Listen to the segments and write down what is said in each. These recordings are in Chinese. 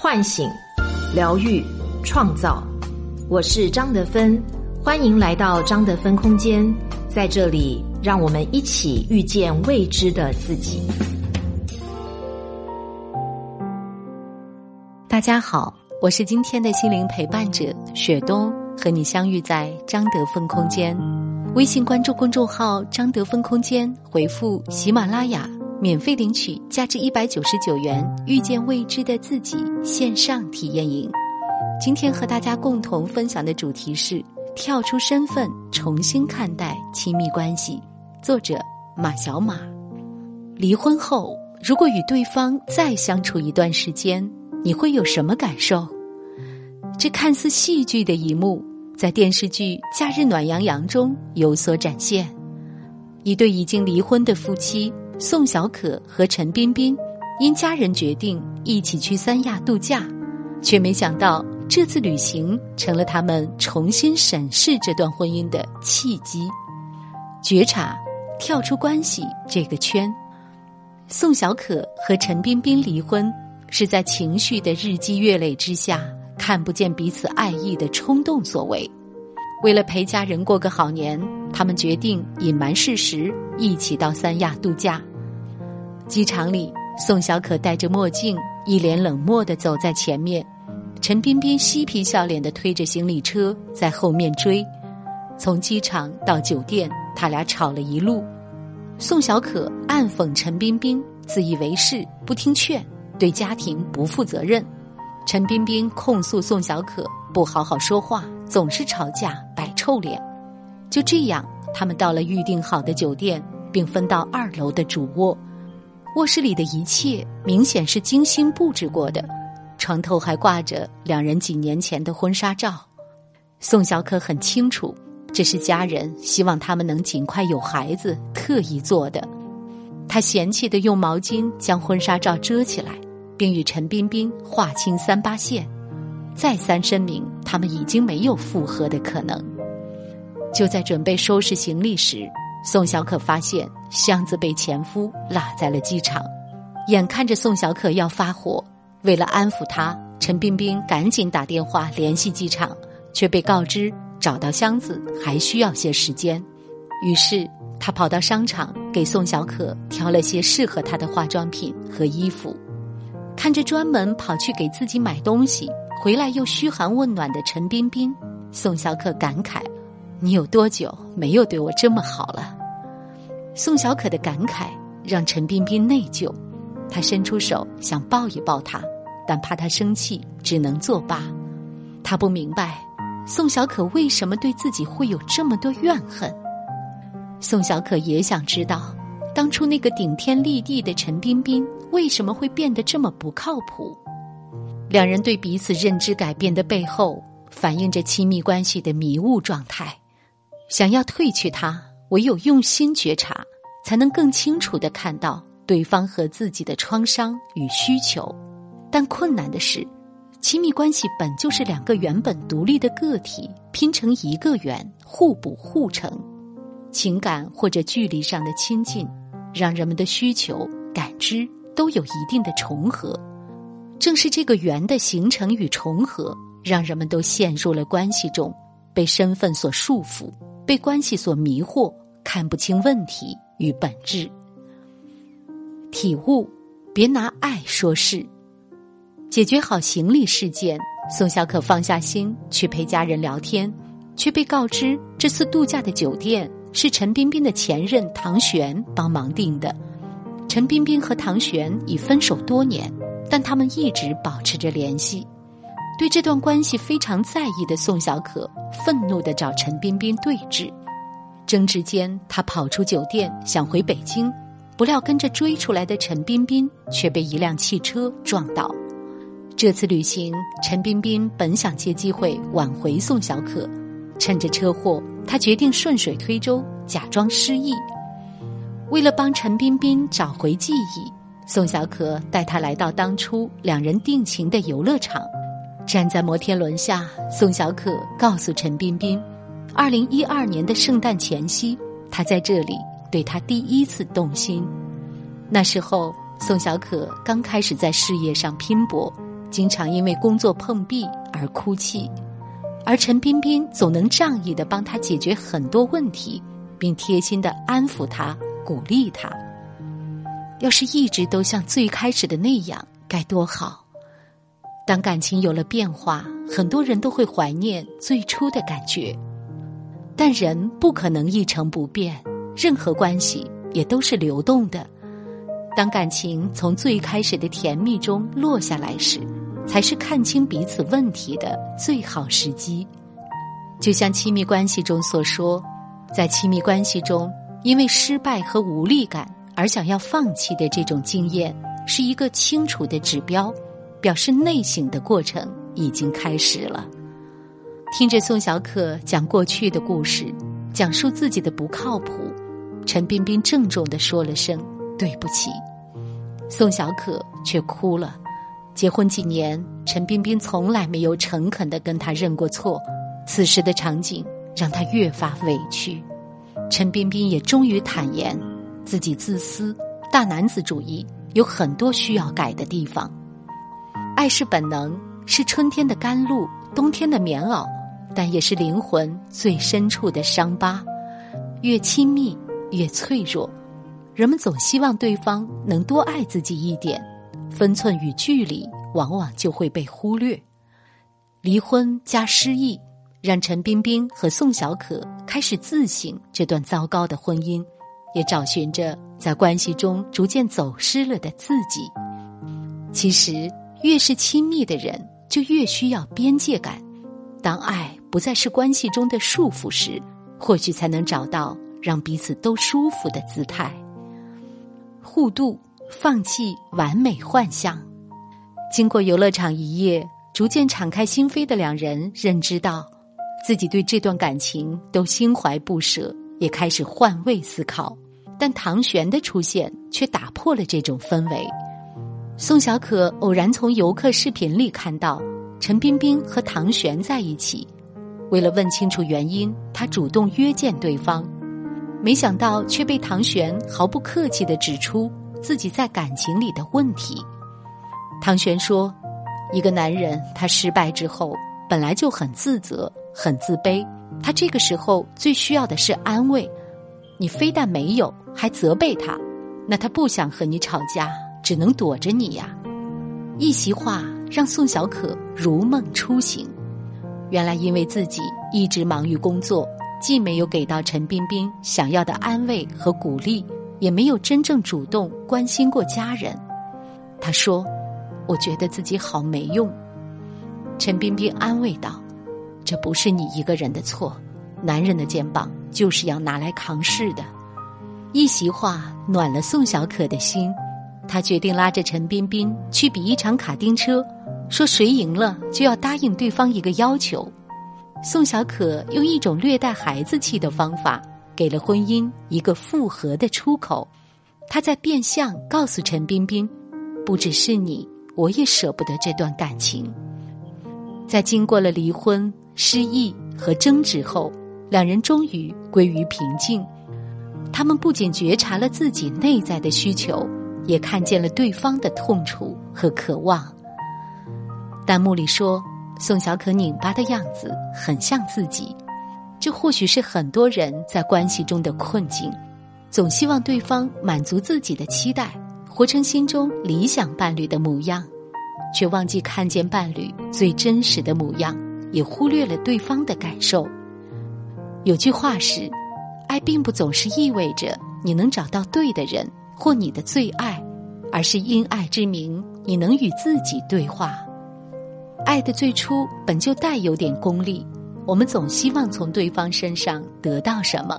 唤醒、疗愈、创造。我是张德芬，欢迎来到张德芬空间。在这里，让我们一起遇见未知的自己。大家好，我是今天的心灵陪伴者雪冬，和你相遇在张德芬空间。微信关注公众号“张德芬空间”，回复“喜马拉雅”。免费领取价值一百九十九元《遇见未知的自己》线上体验营。今天和大家共同分享的主题是：跳出身份，重新看待亲密关系。作者马小马。离婚后，如果与对方再相处一段时间，你会有什么感受？这看似戏剧的一幕，在电视剧《假日暖洋洋》中有所展现。一对已经离婚的夫妻。宋小可和陈彬彬因家人决定一起去三亚度假，却没想到这次旅行成了他们重新审视这段婚姻的契机。觉察，跳出关系这个圈。宋小可和陈彬彬离婚，是在情绪的日积月累之下，看不见彼此爱意的冲动所为。为了陪家人过个好年，他们决定隐瞒事实，一起到三亚度假。机场里，宋小可戴着墨镜，一脸冷漠的走在前面，陈彬彬嬉皮笑脸的推着行李车在后面追。从机场到酒店，他俩吵了一路。宋小可暗讽陈彬彬自以为是，不听劝，对家庭不负责任。陈彬彬控诉宋小可不好好说话，总是吵架，臭脸。就这样，他们到了预定好的酒店，并分到二楼的主卧。卧室里的一切明显是精心布置过的，床头还挂着两人几年前的婚纱照。宋小可很清楚，这是家人希望他们能尽快有孩子特意做的。他嫌弃的用毛巾将婚纱照遮起来，并与陈彬彬划清三八线，再三声明他们已经没有复合的可能。就在准备收拾行李时。宋小可发现箱子被前夫落在了机场，眼看着宋小可要发火，为了安抚她，陈彬彬赶紧打电话联系机场，却被告知找到箱子还需要些时间。于是他跑到商场给宋小可挑了些适合她的化妆品和衣服，看着专门跑去给自己买东西，回来又嘘寒问暖的陈彬彬，宋小可感慨。你有多久没有对我这么好了？宋小可的感慨让陈彬彬内疚，他伸出手想抱一抱他，但怕他生气，只能作罢。他不明白宋小可为什么对自己会有这么多怨恨。宋小可也想知道，当初那个顶天立地的陈彬彬为什么会变得这么不靠谱？两人对彼此认知改变的背后，反映着亲密关系的迷雾状态。想要褪去它，唯有用心觉察，才能更清楚的看到对方和自己的创伤与需求。但困难的是，亲密关系本就是两个原本独立的个体拼成一个圆，互补互成。情感或者距离上的亲近，让人们的需求、感知都有一定的重合。正是这个圆的形成与重合，让人们都陷入了关系中，被身份所束缚。被关系所迷惑，看不清问题与本质。体悟，别拿爱说事。解决好行李事件，宋小可放下心去陪家人聊天，却被告知这次度假的酒店是陈彬彬的前任唐璇帮忙订的。陈彬彬和唐璇已分手多年，但他们一直保持着联系。对这段关系非常在意的宋小可，愤怒的找陈彬彬对峙。争执间，他跑出酒店想回北京，不料跟着追出来的陈彬彬却被一辆汽车撞倒。这次旅行，陈彬彬本想借机会挽回宋小可，趁着车祸，他决定顺水推舟，假装失忆。为了帮陈彬彬找回记忆，宋小可带他来到当初两人定情的游乐场。站在摩天轮下，宋小可告诉陈彬彬，二零一二年的圣诞前夕，他在这里对他第一次动心。那时候，宋小可刚开始在事业上拼搏，经常因为工作碰壁而哭泣，而陈彬彬总能仗义的帮他解决很多问题，并贴心的安抚他、鼓励他。要是一直都像最开始的那样，该多好！当感情有了变化，很多人都会怀念最初的感觉。但人不可能一成不变，任何关系也都是流动的。当感情从最开始的甜蜜中落下来时，才是看清彼此问题的最好时机。就像亲密关系中所说，在亲密关系中，因为失败和无力感而想要放弃的这种经验，是一个清楚的指标，表示内省的过程已经开始了。听着宋小可讲过去的故事，讲述自己的不靠谱，陈彬彬郑重的说了声对不起，宋小可却哭了。结婚几年，陈彬彬从来没有诚恳的跟他认过错，此时的场景让他越发委屈。陈彬彬也终于坦言，自己自私、大男子主义，有很多需要改的地方。爱是本能，是春天的甘露，冬天的棉袄。但也是灵魂最深处的伤疤，越亲密越脆弱。人们总希望对方能多爱自己一点，分寸与距离往往就会被忽略。离婚加失忆，让陈彬彬和宋小可开始自省这段糟糕的婚姻，也找寻着在关系中逐渐走失了的自己。其实，越是亲密的人，就越需要边界感。当爱。不再是关系中的束缚时，或许才能找到让彼此都舒服的姿态。互度，放弃完美幻象。经过游乐场一夜，逐渐敞开心扉的两人认知到，自己对这段感情都心怀不舍，也开始换位思考。但唐璇的出现却打破了这种氛围。宋小可偶然从游客视频里看到陈冰冰和唐璇在一起。为了问清楚原因，他主动约见对方，没想到却被唐璇毫不客气的指出自己在感情里的问题。唐璇说：“一个男人他失败之后，本来就很自责、很自卑，他这个时候最需要的是安慰。你非但没有，还责备他，那他不想和你吵架，只能躲着你呀。”一席话让宋小可如梦初醒。原来，因为自己一直忙于工作，既没有给到陈彬彬想要的安慰和鼓励，也没有真正主动关心过家人。他说：“我觉得自己好没用。”陈彬彬安慰道：“这不是你一个人的错，男人的肩膀就是要拿来扛事的。”一席话暖了宋小可的心，他决定拉着陈彬彬去比一场卡丁车。说谁赢了就要答应对方一个要求。宋小可用一种略带孩子气的方法，给了婚姻一个复合的出口。他在变相告诉陈彬彬：“不只是你，我也舍不得这段感情。”在经过了离婚、失忆和争执后，两人终于归于平静。他们不仅觉察了自己内在的需求，也看见了对方的痛楚和渴望。弹幕里说：“宋小可拧巴的样子很像自己，这或许是很多人在关系中的困境。总希望对方满足自己的期待，活成心中理想伴侣的模样，却忘记看见伴侣最真实的模样，也忽略了对方的感受。有句话是：爱并不总是意味着你能找到对的人或你的最爱，而是因爱之名，你能与自己对话。”爱的最初本就带有点功利，我们总希望从对方身上得到什么，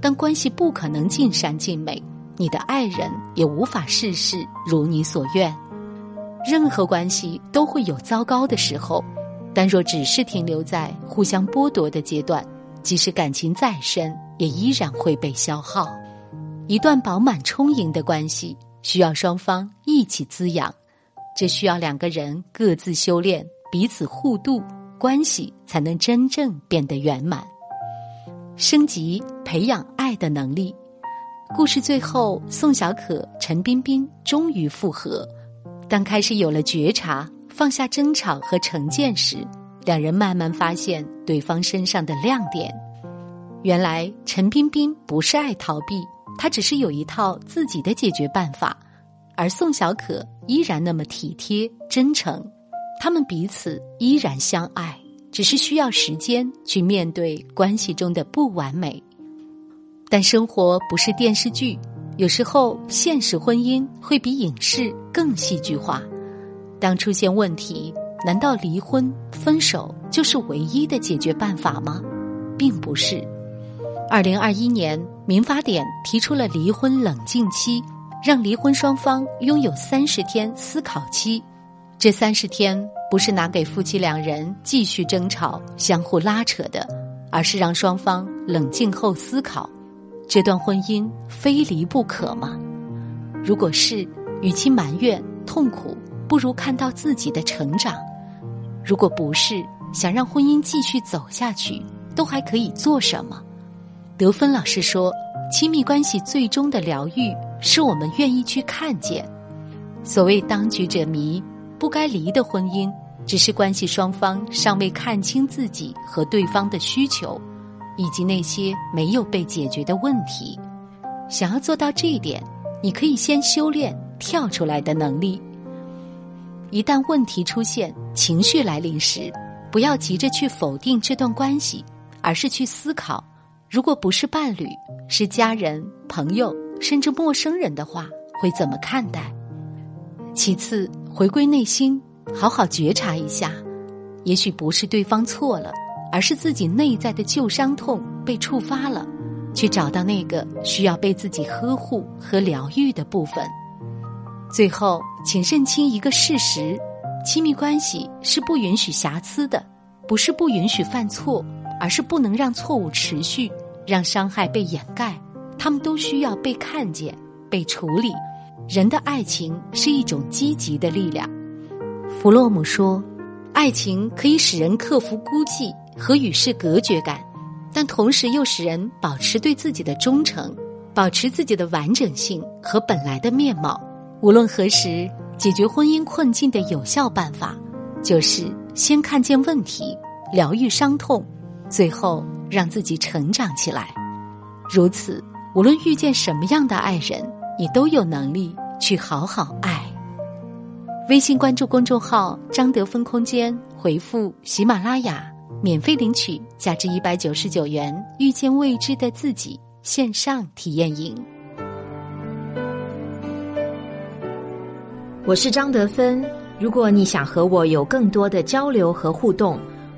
但关系不可能尽善尽美，你的爱人也无法事事如你所愿。任何关系都会有糟糕的时候，但若只是停留在互相剥夺的阶段，即使感情再深，也依然会被消耗。一段饱满充盈的关系，需要双方一起滋养，这需要两个人各自修炼。彼此互度，关系才能真正变得圆满。升级培养爱的能力。故事最后，宋小可、陈彬彬终于复合，但开始有了觉察，放下争吵和成见时，两人慢慢发现对方身上的亮点。原来陈彬彬不是爱逃避，他只是有一套自己的解决办法，而宋小可依然那么体贴真诚，他们彼此依然相爱，只是需要时间去面对关系中的不完美。但生活不是电视剧，有时候现实婚姻会比影视更戏剧化。当出现问题，难道离婚分手就是唯一的解决办法吗？并不是。二零二一年民法典提出了离婚冷静期，让离婚双方拥有三十天思考期。这三十天不是拿给夫妻两人继续争吵、相互拉扯的，而是让双方冷静后思考。这段婚姻非离不可吗？如果是，与其埋怨痛苦，不如看到自己的成长；如果不是，想让婚姻继续走下去，都还可以做什么？德芬老师说：“亲密关系最终的疗愈，是我们愿意去看见。所谓当局者迷，不该离的婚姻，只是关系双方尚未看清自己和对方的需求。”以及那些没有被解决的问题，想要做到这一点，你可以先修炼跳出来的能力。一旦问题出现、情绪来临时，不要急着去否定这段关系，而是去思考：如果不是伴侣，是家人、朋友，甚至陌生人的话，会怎么看待？其次，回归内心，好好觉察一下，也许不是对方错了。而是自己内在的旧伤痛被触发了，去找到那个需要被自己呵护和疗愈的部分。最后，请认清一个事实：亲密关系是不允许瑕疵的，不是不允许犯错，而是不能让错误持续，让伤害被掩盖。他们都需要被看见、被处理。人的爱情是一种积极的力量。弗洛姆说：“爱情可以使人克服孤寂。”和与世隔绝感，但同时又使人保持对自己的忠诚，保持自己的完整性和本来的面貌。无论何时，解决婚姻困境的有效办法，就是先看见问题，疗愈伤痛，最后让自己成长起来。如此，无论遇见什么样的爱人，你都有能力去好好爱。微信关注公众号“张德芬空间”，回复“喜马拉雅”。免费领取价值一百九十九元《遇见未知的自己》线上体验营。我是张德芬。如果你想和我有更多的交流和互动，